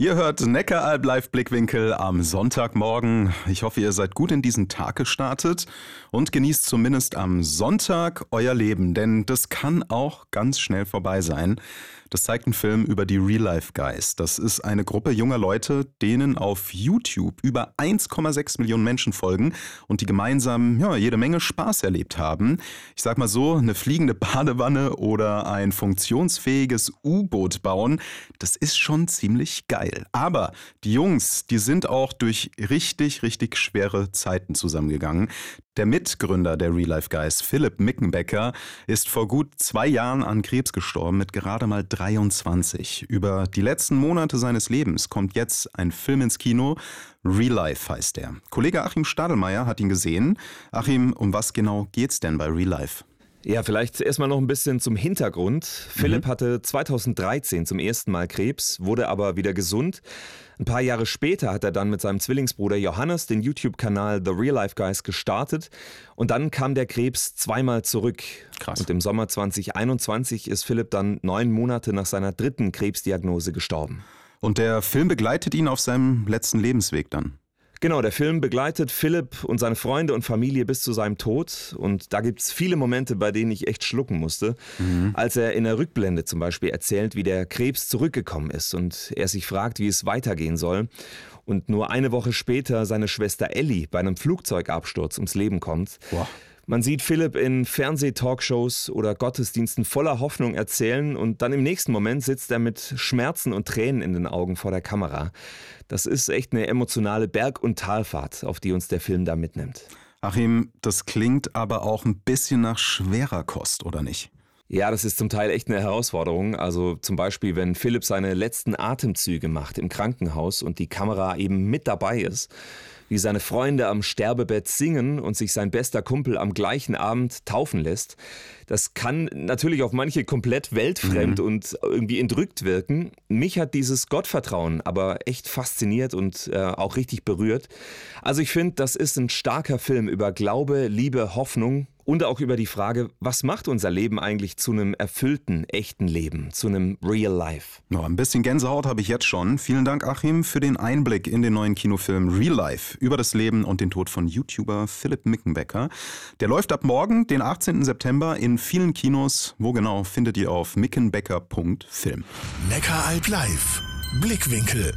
Ihr hört Neckaralb Live Blickwinkel am Sonntagmorgen. Ich hoffe, ihr seid gut in diesen Tag gestartet und genießt zumindest am Sonntag euer Leben, denn das kann auch ganz schnell vorbei sein. Das zeigt ein Film über die Real Life Guys. Das ist eine Gruppe junger Leute, denen auf YouTube über 1,6 Millionen Menschen folgen und die gemeinsam ja, jede Menge Spaß erlebt haben. Ich sag mal so, eine fliegende Badewanne oder ein funktionsfähiges U-Boot bauen, das ist schon ziemlich geil. Aber die Jungs, die sind auch durch richtig, richtig schwere Zeiten zusammengegangen. Der Mitgründer der Real Life Guys, Philipp Mickenbecker, ist vor gut zwei Jahren an Krebs gestorben mit gerade mal 23. Über die letzten Monate seines Lebens kommt jetzt ein Film ins Kino. Real Life heißt er. Kollege Achim Stadelmeier hat ihn gesehen. Achim, um was genau geht's denn bei Real Life? Ja, vielleicht erstmal noch ein bisschen zum Hintergrund. Philipp mhm. hatte 2013 zum ersten Mal Krebs, wurde aber wieder gesund. Ein paar Jahre später hat er dann mit seinem Zwillingsbruder Johannes den YouTube-Kanal The Real Life Guys gestartet und dann kam der Krebs zweimal zurück. Krass. Und im Sommer 2021 ist Philipp dann neun Monate nach seiner dritten Krebsdiagnose gestorben. Und der Film begleitet ihn auf seinem letzten Lebensweg dann. Genau, der Film begleitet Philipp und seine Freunde und Familie bis zu seinem Tod. Und da gibt es viele Momente, bei denen ich echt schlucken musste. Mhm. Als er in der Rückblende zum Beispiel erzählt, wie der Krebs zurückgekommen ist und er sich fragt, wie es weitergehen soll. Und nur eine Woche später seine Schwester Ellie bei einem Flugzeugabsturz ums Leben kommt. Boah. Man sieht Philipp in Fernsehtalkshows oder Gottesdiensten voller Hoffnung erzählen und dann im nächsten Moment sitzt er mit Schmerzen und Tränen in den Augen vor der Kamera. Das ist echt eine emotionale Berg- und Talfahrt, auf die uns der Film da mitnimmt. Achim, das klingt aber auch ein bisschen nach schwerer Kost, oder nicht? Ja, das ist zum Teil echt eine Herausforderung. Also zum Beispiel, wenn Philipp seine letzten Atemzüge macht im Krankenhaus und die Kamera eben mit dabei ist, wie seine Freunde am Sterbebett singen und sich sein bester Kumpel am gleichen Abend taufen lässt. Das kann natürlich auf manche komplett weltfremd mhm. und irgendwie entrückt wirken. Mich hat dieses Gottvertrauen aber echt fasziniert und äh, auch richtig berührt. Also ich finde, das ist ein starker Film über Glaube, Liebe, Hoffnung und auch über die Frage, was macht unser Leben eigentlich zu einem erfüllten, echten Leben, zu einem Real Life? No, ein bisschen Gänsehaut habe ich jetzt schon. Vielen Dank, Achim, für den Einblick in den neuen Kinofilm Real Life über das Leben und den Tod von YouTuber Philipp Mickenbecker. Der läuft ab morgen, den 18. September, in vielen Kinos. Wo genau findet ihr auf mickenbecker.film. Neckaralb live. Blickwinkel.